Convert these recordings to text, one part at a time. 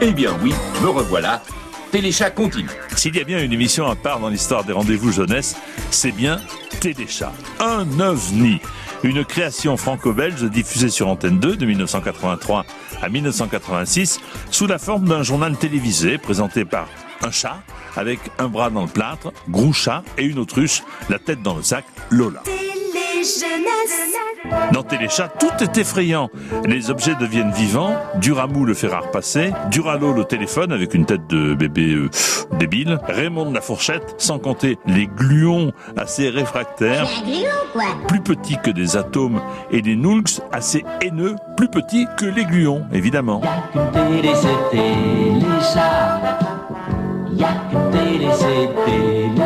Eh bien oui, me revoilà. Téléchat continue. S'il y a bien une émission à part dans l'histoire des rendez-vous jeunesse, c'est bien Téléchat. Un ovni. Une création franco-belge diffusée sur Antenne 2 de 1983 à 1986 sous la forme d'un journal télévisé présenté par un chat avec un bras dans le plâtre, Groucha et une autruche, la tête dans le sac, Lola. Dans Téléchat, tout est effrayant. Les objets deviennent vivants, Duramou le fer à repasser, Duralo le téléphone avec une tête de bébé euh, débile, Raymond la fourchette, sans compter les gluons assez réfractaires, plus petits que des atomes, et des nulks assez haineux, plus petits que les gluons, évidemment.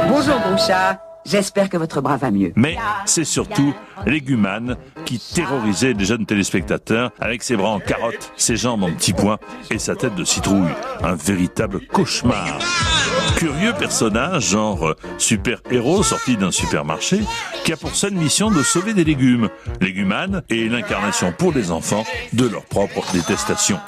Bonjour mon chat. J'espère que votre bras va mieux. Mais c'est surtout Légumane qui terrorisait les jeunes téléspectateurs avec ses bras en carotte, ses jambes en petits pois et sa tête de citrouille. Un véritable cauchemar. Curieux personnage, genre super-héros sorti d'un supermarché, qui a pour seule mission de sauver des légumes. Légumane est l'incarnation pour les enfants de leur propre détestation.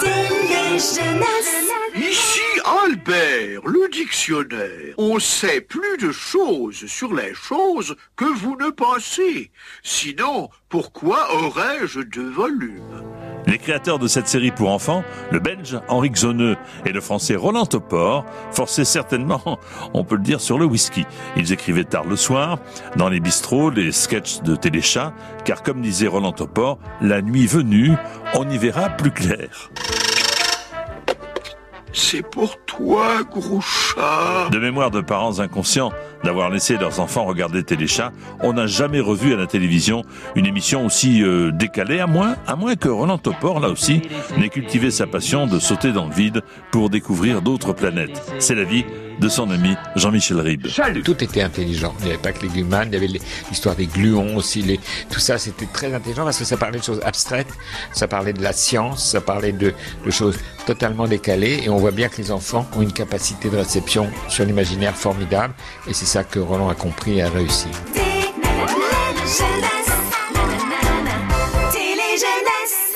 Dictionnaire. On sait plus de choses sur les choses que vous ne pensez. Sinon, pourquoi aurais-je deux volumes? Les créateurs de cette série pour enfants, le belge Henri Xoneux et le français Roland Topor, forçaient certainement, on peut le dire, sur le whisky. Ils écrivaient tard le soir, dans les bistrots, les sketchs de téléchat, car comme disait Roland Topor, la nuit venue, on y verra plus clair. C'est pour toi, Groucha. De mémoire de parents inconscients d'avoir laissé leurs enfants regarder Téléchat, on n'a jamais revu à la télévision une émission aussi euh, décalée, à moins, à moins que Roland Topor, là aussi, n'ait cultivé sa passion de sauter dans le vide pour découvrir d'autres planètes. C'est la vie de son ami Jean-Michel Ribes. Tout était intelligent. Il n'y avait pas que les glumanes, il y avait l'histoire des gluons aussi. Les... Tout ça, c'était très intelligent parce que ça parlait de choses abstraites, ça parlait de la science, ça parlait de, de choses totalement décalées. Et on voit bien que les enfants ont une capacité de réception sur l'imaginaire formidable. Et c'est ça que Roland a compris et a réussi.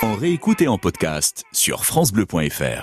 En réécoute et en podcast sur FranceBleu.fr.